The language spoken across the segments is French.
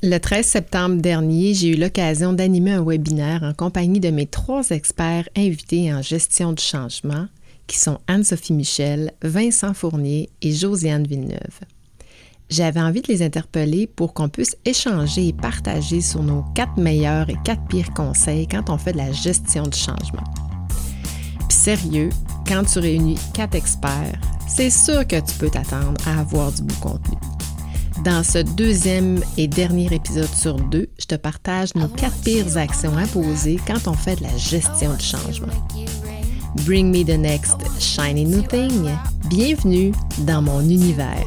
Le 13 septembre dernier, j'ai eu l'occasion d'animer un webinaire en compagnie de mes trois experts invités en gestion du changement, qui sont Anne-Sophie Michel, Vincent Fournier et Josiane Villeneuve. J'avais envie de les interpeller pour qu'on puisse échanger et partager sur nos quatre meilleurs et quatre pires conseils quand on fait de la gestion du changement. Puis sérieux, quand tu réunis quatre experts, c'est sûr que tu peux t'attendre à avoir du bon contenu. Dans ce deuxième et dernier épisode sur deux, je te partage nos quatre pires actions à poser quand on fait de la gestion du changement. Bring me the next shiny new thing. Bienvenue dans mon univers.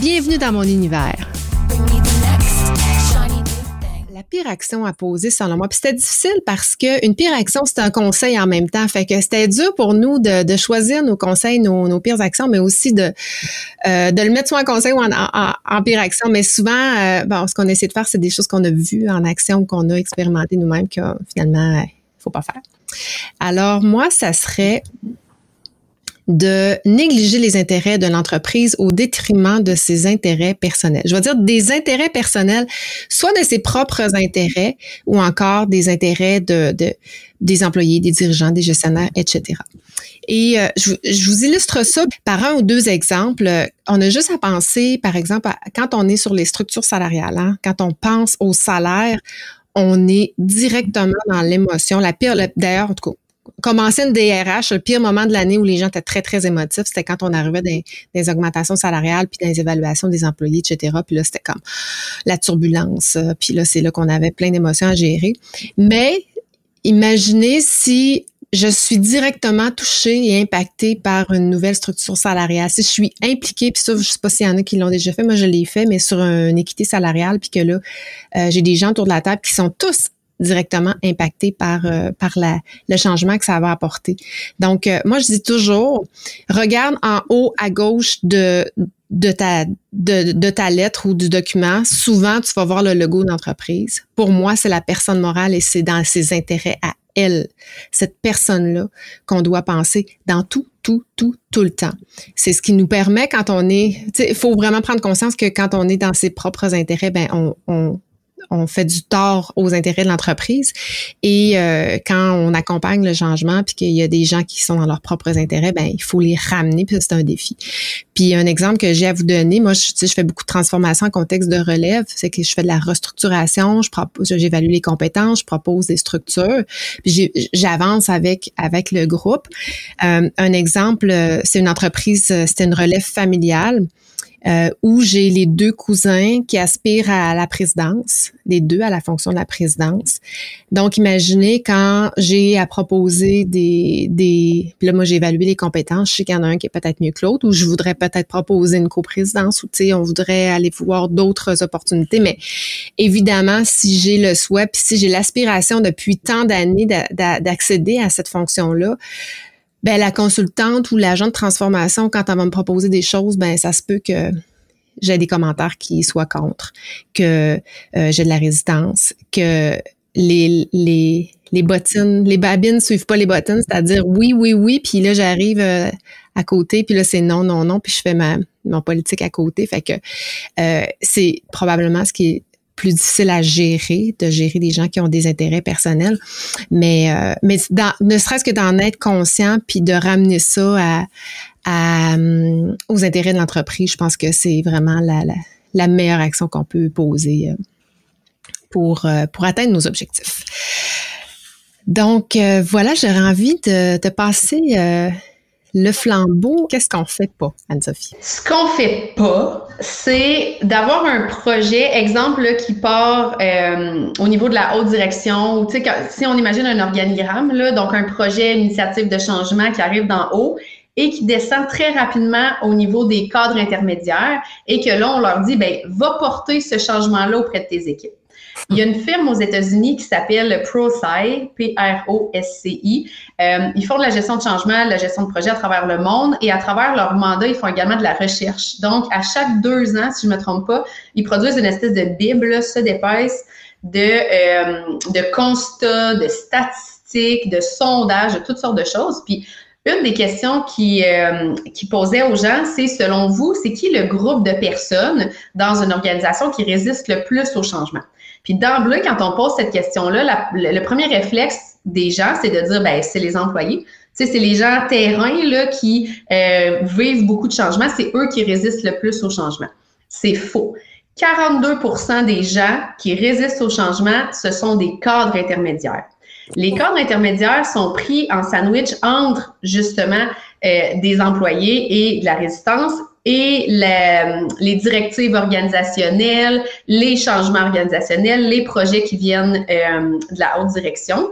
Bienvenue dans mon univers. La pire action à poser, selon moi, puis c'était difficile parce que une pire action, c'est un conseil en même temps. Fait que c'était dur pour nous de, choisir nos conseils, nos, pires actions, mais aussi de, euh, de le mettre soit en conseil ou en, pire action. Mais souvent, euh, bon, ce qu'on essaie de faire, c'est des choses qu'on a vues en action ou qu'on a expérimenté nous-mêmes que finalement, il faut pas faire. Alors, moi, ça serait de négliger les intérêts de l'entreprise au détriment de ses intérêts personnels. Je veux dire des intérêts personnels, soit de ses propres intérêts ou encore des intérêts de, des employés, des dirigeants, des gestionnaires, etc. Et euh, je, vous illustre ça par un ou deux exemples. On a juste à penser, par exemple, quand on est sur les structures salariales, hein, quand on pense au salaire, on est directement dans l'émotion. La pire, d'ailleurs, en tout cas, commencer une DRH, le pire moment de l'année où les gens étaient très, très émotifs, c'était quand on arrivait des, des augmentations salariales, puis les évaluations des employés, etc. Puis là, c'était comme la turbulence. Euh, puis là, c'est là qu'on avait plein d'émotions à gérer. Mais imaginez si je suis directement touchée et impactée par une nouvelle structure salariale. Si je suis impliquée, puis ça, je sais pas s'il y en a qui l'ont déjà fait, moi je l'ai fait, mais sur une équité salariale, puis que là, euh, j'ai des gens autour de la table qui sont tous directement impacté par euh, par la, le changement que ça va apporter. Donc euh, moi je dis toujours regarde en haut à gauche de de ta de, de, ta lettre ou du document, souvent tu vas voir le logo d'entreprise. Pour moi, c'est la personne morale et c'est dans ses intérêts à elle, cette personne-là, qu'on doit penser dans tout, tout, tout, tout le temps. C'est ce qui nous permet quand on est, il faut vraiment prendre conscience que quand on est dans ses propres intérêts, ben on, on, on fait du tort aux intérêts de l'entreprise. Et euh, quand on accompagne le changement, puis qu'il y a des gens qui sont dans leurs propres intérêts, ben il faut les ramener, puis c'est un défi. Puis un exemple que j'ai à vous donner, moi, je, je fais beaucoup de transformation en contexte de relève, c'est que je fais de la restructuration, je propose, j'évalue les compétences, je propose des structures, puis j'avance avec avec le groupe. Euh, un exemple, euh, c'est une entreprise, c'était une relève familiale euh, où j'ai les deux cousins qui aspirent à la présidence, les deux à la fonction de la présidence. Donc, imaginez quand j'ai à proposer des, des là, moi, j'ai évalué les compétences. Je sais qu'il y en a un qui est peut-être mieux que l'autre, ou je voudrais peut-être proposer une coprésidence, ou, tu sais, on voudrait aller voir d'autres opportunités. Mais évidemment, si j'ai le souhait, puis si j'ai l'aspiration depuis tant d'années d'accéder à cette fonction-là, ben la consultante ou l'agent de transformation, quand elle va me proposer des choses, ben ça se peut que j'ai des commentaires qui soient contre, que euh, j'ai de la résistance, que les, les, les bottines, les babines suivent pas les bottines, c'est-à-dire oui, oui, oui, puis là j'arrive euh, à côté, puis là c'est non, non, non, puis je fais ma politique à côté, fait que euh, c'est probablement ce qui est plus difficile à gérer, de gérer des gens qui ont des intérêts personnels. Mais, euh, mais ne serait-ce que d'en être conscient puis de ramener ça à, euh, aux intérêts de l'entreprise, je pense que c'est vraiment la, la, meilleure action qu'on peut poser euh, pour, pour atteindre nos objectifs. Donc, voilà, j'aurais envie de, de passer le flambeau, qu'est-ce qu'on fait pas, Anne-Sophie? Ce qu'on fait pas, c'est d'avoir un projet, exemple, qui part euh, au niveau de la haute direction, ou si on imagine un organigramme, donc un projet, une initiative de changement qui arrive d'en haut, et qui descend très rapidement au niveau des cadres intermédiaires et que là, on leur dit, ben, va porter ce changement-là auprès de tes équipes. Il y a une firme aux États-Unis qui s'appelle ProSci, P-R-O-S-C-I. Euh, ils font de la gestion de changement, de la gestion de projet à travers le monde et à travers leur mandat, ils font également de la recherche. Donc, à chaque deux ans, si je ne me trompe pas, ils produisent une espèce de bible, ça d'épaisse, de, euh, de constats, de statistiques, de sondages, de toutes sortes de choses. Puis, une des questions qui, euh, qui posait aux gens, c'est selon vous, c'est qui le groupe de personnes dans une organisation qui résiste le plus au changement? Puis d'emblée, quand on pose cette question-là, le, premier réflexe des gens, c'est de dire, ben c'est les employés. Tu sais, c'est les gens terrain là, qui euh, vivent beaucoup de changements. C'est eux qui résistent le plus au changement. C'est faux. 42% des gens qui résistent au changement, ce sont des cadres intermédiaires. Les cadres intermédiaires sont pris en sandwich entre justement euh, des employés et de la résistance et les directives organisationnelles, les changements organisationnels, les projets qui viennent euh, de la haute direction.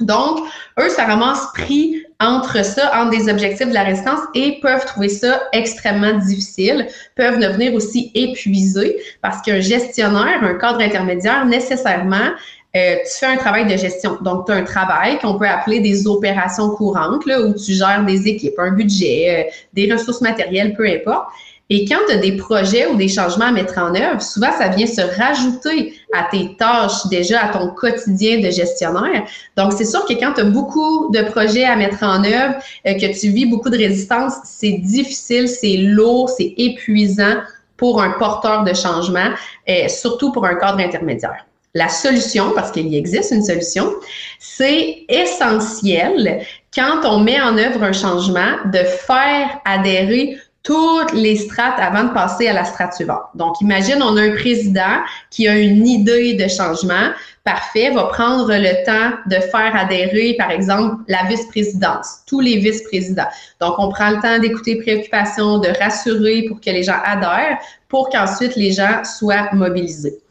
Donc, eux, ça ramasse pris entre ça, entre des objectifs de la résistance et peuvent trouver ça extrêmement difficile, peuvent devenir aussi épuisés parce qu'un gestionnaire, un cadre intermédiaire, nécessairement, euh, tu fais un travail de gestion. Donc, tu as un travail qu'on peut appeler des opérations courantes, là, où tu gères des équipes, un budget, euh, des ressources matérielles, peu importe. Et quand tu as des projets ou des changements à mettre en œuvre, souvent, ça vient se rajouter à tes tâches déjà, à ton quotidien de gestionnaire. Donc, c'est sûr que quand tu as beaucoup de projets à mettre en œuvre, euh, que tu vis beaucoup de résistance, c'est difficile, c'est lourd, c'est épuisant pour un porteur de changement, et surtout pour un cadre intermédiaire. La solution, parce qu'il y existe une solution, c'est essentiel quand on met en œuvre un changement de faire adhérer toutes les strates avant de passer à la strate suivante. Donc, imagine, on a un président qui a une idée de changement. Parfait, va prendre le temps de faire adhérer, par exemple, la vice-présidence, tous les vice-présidents. Donc, on prend le temps d'écouter préoccupations, de rassurer pour que les gens adhèrent, pour qu'ensuite les gens soient mobilisés.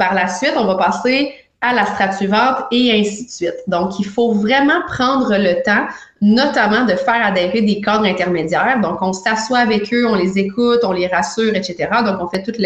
Par la suite, on va passer à la strate suivante et ainsi de suite. Donc, il faut vraiment prendre le temps, notamment de faire adhérer des cadres intermédiaires. Donc, on s'assoit avec eux, on les écoute, on les rassure, etc. Donc, on fait toute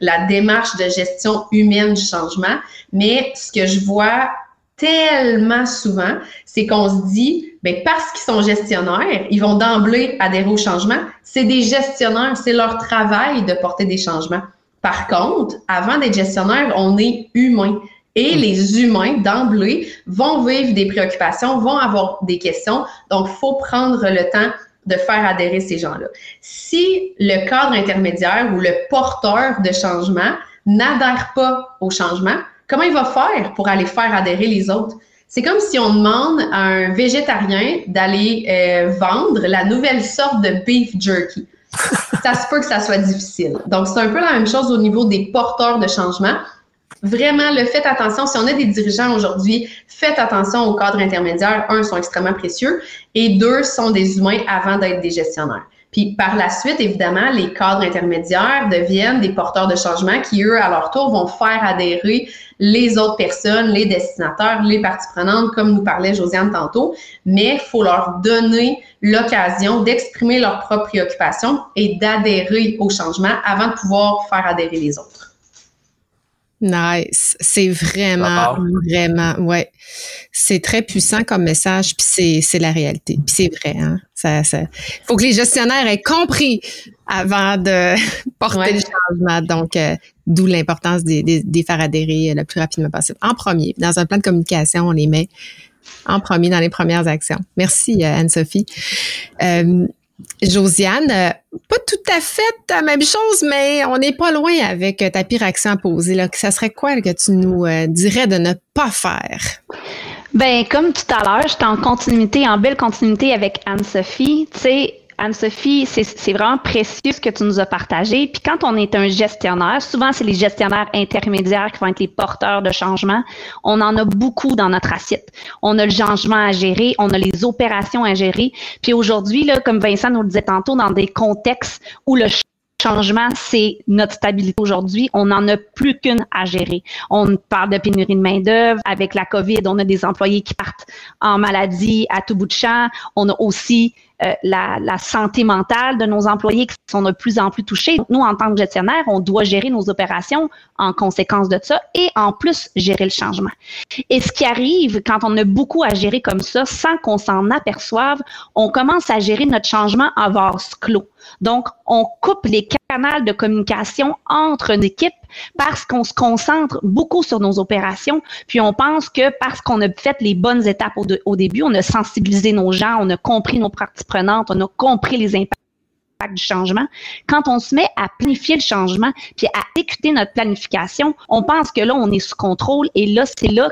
la démarche de gestion humaine du changement. Mais ce que je vois tellement souvent, c'est qu'on se dit, ben parce qu'ils sont gestionnaires, ils vont d'emblée adhérer au changement. C'est des gestionnaires, c'est leur travail de porter des changements. Par contre, avant d'être gestionnaire, on est humain. Et hmm. les humains, d'emblée, vont vivre des préoccupations, vont avoir des questions. Donc, il faut prendre le temps de faire adhérer ces gens-là. Si le cadre intermédiaire ou le porteur de changement n'adhère pas au changement, comment il va faire pour aller faire adhérer les autres? C'est comme si on demande à un végétarien d'aller euh, vendre la nouvelle sorte de beef jerky ça se peut que ça soit difficile. Donc, c'est un peu la même chose au niveau des porteurs de changement. Vraiment, le faites attention. Si on a des dirigeants aujourd'hui, faites attention aux cadres intermédiaires. Un, sont extrêmement précieux et deux, sont des humains avant d'être des gestionnaires. Puis par la suite, évidemment, les cadres intermédiaires deviennent des porteurs de changement qui, eux, à leur tour, vont faire adhérer les autres personnes, les destinataires, les parties prenantes, comme nous parlait Josiane tantôt. Mais il faut leur donner l'occasion d'exprimer leurs propres préoccupations et d'adhérer au changement avant de pouvoir faire adhérer les autres. Nice. C'est vraiment, vraiment, ouais. C'est très puissant comme message, puis c'est, la réalité. Puis c'est vrai, hein. Ça, ça, faut que les gestionnaires aient compris avant de porter le changement. Donc, euh, d'où l'importance des, des, faire adhérer le plus rapidement possible. En premier, dans un plan de communication, on les met en premier dans les premières actions. Merci, euh, Anne-Sophie. Euh, Josiane, euh, pas tout à fait la même chose, mais on n'est pas loin avec ta pire action à poser. Là. Ça serait quoi que tu nous euh, dirais de ne pas faire? Ben, comme tout à l'heure, j'étais en continuité, en belle continuité avec Anne-Sophie. Tu sais, Anne-Sophie, c'est vraiment précieux ce que tu nous as partagé. Puis quand on est un gestionnaire, souvent c'est les gestionnaires intermédiaires qui vont être les porteurs de changement. On en a beaucoup dans notre assiette. On a le changement à gérer, on a les opérations à gérer. Puis aujourd'hui, comme Vincent nous le disait tantôt, dans des contextes où le changement, c'est notre stabilité aujourd'hui. On n'en a plus qu'une à gérer. On parle de pénurie de main-d'œuvre. Avec la COVID, on a des employés qui partent en maladie à tout bout de champ. On a aussi euh, la, santé mentale de nos employés qui sont de plus en plus touchés. Nous, en tant que gestionnaire, on doit gérer nos opérations en conséquence de ça et en plus gérer le changement. Et ce qui arrive quand on a beaucoup à gérer comme ça, sans qu'on s'en aperçoive, on commence à gérer notre changement en vase clos. Donc, on coupe les canaux de communication entre une équipe parce qu'on se concentre beaucoup sur nos opérations, puis on pense que parce qu'on a fait les bonnes étapes au, début, on a sensibilisé nos gens, on a compris nos parties prenantes, on a compris les impacts du changement. Quand on se met à planifier le changement, puis à écouter notre planification, on pense que là, on est sous contrôle et là, c'est là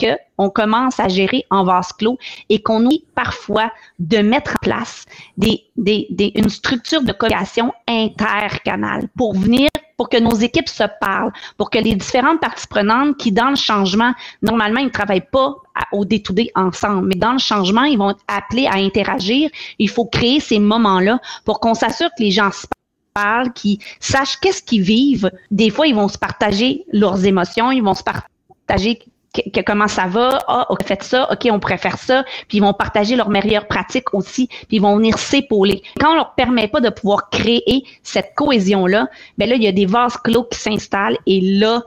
qu'on commence à gérer en vase clos et qu'on oublie parfois de mettre en place des, des, des, une structure de communication intercanale pour venir, pour que nos équipes se parlent, pour que les différentes parties prenantes qui, dans le changement, normalement, ils ne travaillent pas au day ensemble, mais dans le changement, ils vont être appelés à interagir. Il faut créer ces moments-là pour qu'on s'assure que les gens se parlent, qu'ils sachent qu'est-ce qu'ils vivent. Des fois, ils vont se partager leurs émotions, ils vont se partager que, comment ça va, ah, on fait ça, ok, on préfère ça, puis ils vont partager leurs meilleures pratiques aussi, puis ils vont venir s'épauler. Quand on leur permet pas de pouvoir créer cette cohésion-là, ben là, il y a des vases clos qui s'installent. Et là,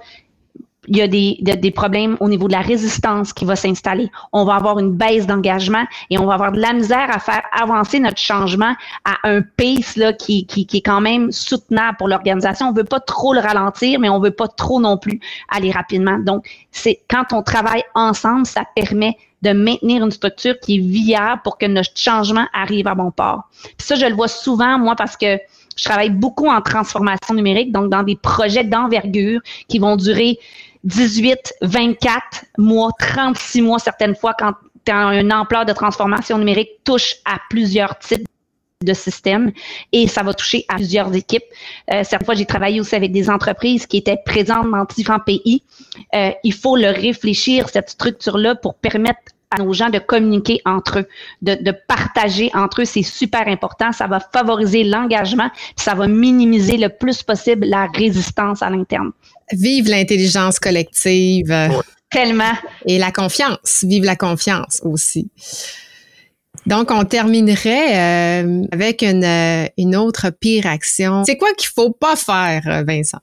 il y a des, des, problèmes au niveau de la résistance qui va s'installer. On va avoir une baisse d'engagement et on va avoir de la misère à faire avancer notre changement à un pace là, qui, qui, qui est quand même soutenable pour l'organisation. On veut pas trop le ralentir, mais on veut pas trop non plus aller rapidement. Donc, c'est quand on travaille ensemble, ça permet de maintenir une structure qui est viable pour que notre changement arrive à bon port. Puis ça, je le vois souvent, moi, parce que je travaille beaucoup en transformation numérique, donc dans des projets d'envergure qui vont durer 18, 24 mois, 36 mois certaines fois quand une ampleur de transformation numérique touche à plusieurs types de systèmes et ça va toucher à plusieurs équipes. Euh, certaines fois, j'ai travaillé aussi avec des entreprises qui étaient présentes dans différents pays. Euh, il faut le réfléchir, cette structure-là, pour permettre à nos gens de communiquer entre eux, de, de partager entre eux. C'est super important. Ça va favoriser l'engagement, ça va minimiser le plus possible la résistance à l'interne. Vive l'intelligence collective. Tellement. Et la confiance. Vive la confiance aussi. Donc, on terminerait euh, avec une, euh, une, autre pire action. C'est quoi qu'il faut pas faire, euh, Vincent?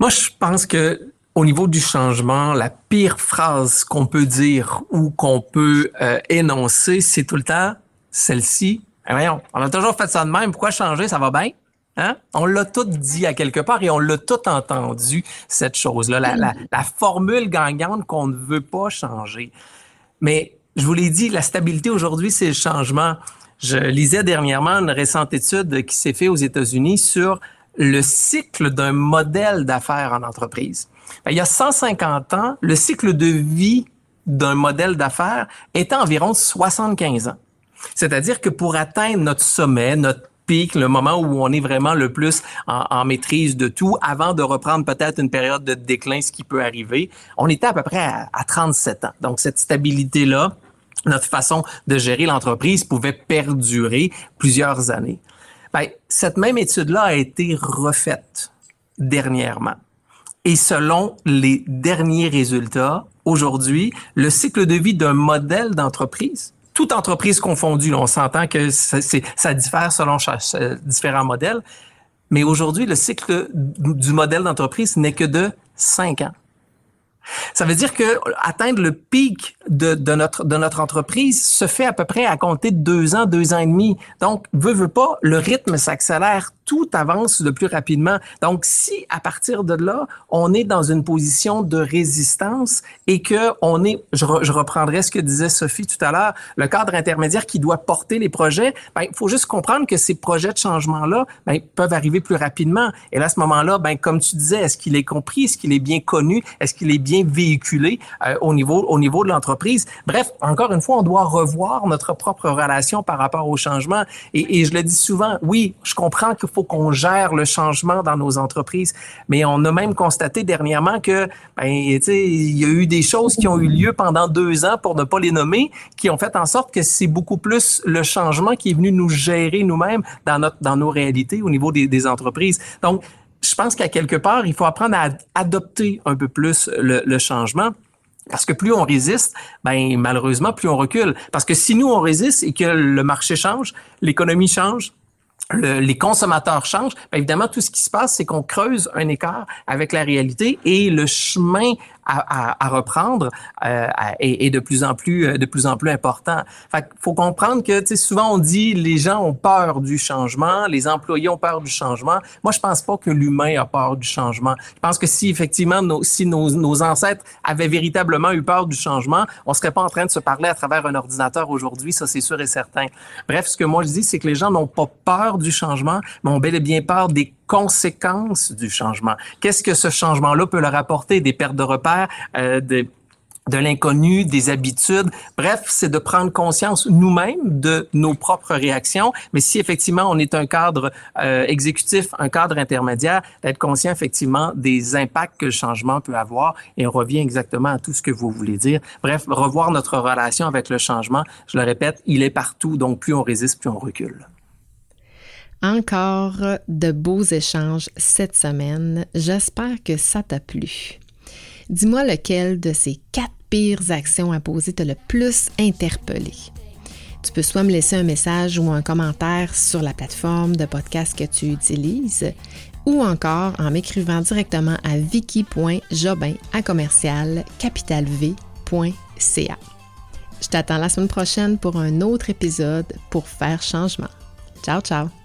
Moi, je pense que au niveau du changement, la pire phrase qu'on peut dire ou qu'on peut énoncer, c'est tout le temps celle-ci. Eh, voyons, on a toujours fait ça de même. Pourquoi changer? Ça va bien? Hein? On l'a tout dit à quelque part et on l'a tout entendu, cette chose-là, la, la, la, formule gagnante qu'on ne veut pas changer. Mais je vous l'ai dit, la stabilité aujourd'hui, c'est le changement. Je lisais dernièrement une récente étude qui s'est faite aux États-Unis sur le cycle d'un modèle d'affaires en entreprise. Ben, il y a 150 ans, le cycle de vie d'un modèle d'affaires était environ 75 ans. C'est-à-dire que pour atteindre notre sommet, notre pic, le moment où on est vraiment le plus en, maîtrise de tout, avant de reprendre peut-être une période de déclin, ce qui peut arriver, on était à peu près à, à 37 ans. Donc cette stabilité-là, notre façon de gérer l'entreprise pouvait perdurer plusieurs années. Ben, cette même étude-là a été refaite dernièrement. Et selon les derniers résultats, aujourd'hui, le cycle de vie d'un modèle d'entreprise toute entreprise confondue, on s'entend que ça diffère selon différents modèles. Mais aujourd'hui, le cycle du modèle d'entreprise n'est que de cinq ans. Ça veut dire que atteindre le pic de, notre, entreprise se fait à peu près à compter de deux ans, deux ans et demi. Donc, veut, veut pas, le rythme s'accélère tout avance de plus rapidement. Donc, si à partir de là, on est dans une position de résistance et que on est, je, je reprendrai ce que disait Sophie tout à l'heure, le cadre intermédiaire qui doit porter les projets, ben, il faut juste comprendre que ces projets de changement-là ben, peuvent arriver plus rapidement. Et à ce moment-là, ben, comme tu disais, est-ce qu'il est compris, est-ce qu'il est bien connu, est-ce qu'il est bien véhiculé euh, au niveau au niveau de l'entreprise Bref, encore une fois, on doit revoir notre propre relation par rapport au changement. Et, je le dis souvent, oui, je comprends que faut qu'on gère le changement dans nos entreprises. Mais on a même constaté dernièrement que, ben, il y a eu des choses qui ont eu lieu pendant deux ans, pour ne pas les nommer, qui ont fait en sorte que c'est beaucoup plus le changement qui est venu nous gérer nous-mêmes dans notre, dans nos réalités au niveau des, des entreprises. Donc, je pense qu'à quelque part, il faut apprendre à adopter un peu plus le, changement. Parce que plus on résiste, ben malheureusement, plus on recule. Parce que si nous, on résiste et que le marché change, l'économie change, les consommateurs changent, bien évidemment, tout ce qui se passe, c'est qu'on creuse un écart avec la réalité et le chemin à, reprendre euh, est, de plus en plus euh, de plus en plus important. Fait faut comprendre que souvent on dit les gens ont peur du changement, les employés ont peur du changement. Moi, je pense pas que l'humain a peur du changement. Je pense que si effectivement nos, si nos, nos ancêtres avaient véritablement eu peur du changement, on serait pas en train de se parler à travers un ordinateur aujourd'hui, ça c'est sûr et certain. Bref, ce que moi je dis, c'est que les gens n'ont pas peur du changement, mais ont bel et bien peur des conséquences du changement. Qu'est-ce que ce changement-là peut leur apporter? Des pertes de repères, euh, de de l'inconnu, des habitudes. Bref, c'est de prendre conscience nous-mêmes de nos propres réactions. Mais si effectivement on est un cadre euh, exécutif, un cadre intermédiaire, d'être conscient effectivement des impacts que le changement peut avoir. Et on revient exactement à tout ce que vous voulez dire. Bref, revoir notre relation avec le changement. Je le répète, il est partout. Donc plus on résiste, plus on recule. Encore de beaux échanges cette semaine. J'espère que ça t'a plu. Dis-moi lequel de ces quatre pires actions à poser t'a le plus interpellé. Tu peux soit me laisser un message ou un commentaire sur la plateforme de podcast que tu utilises, ou encore en m'écrivant directement à vicky.jobin à commercial. Je t'attends la semaine prochaine pour un autre épisode pour faire changement. Ciao, ciao!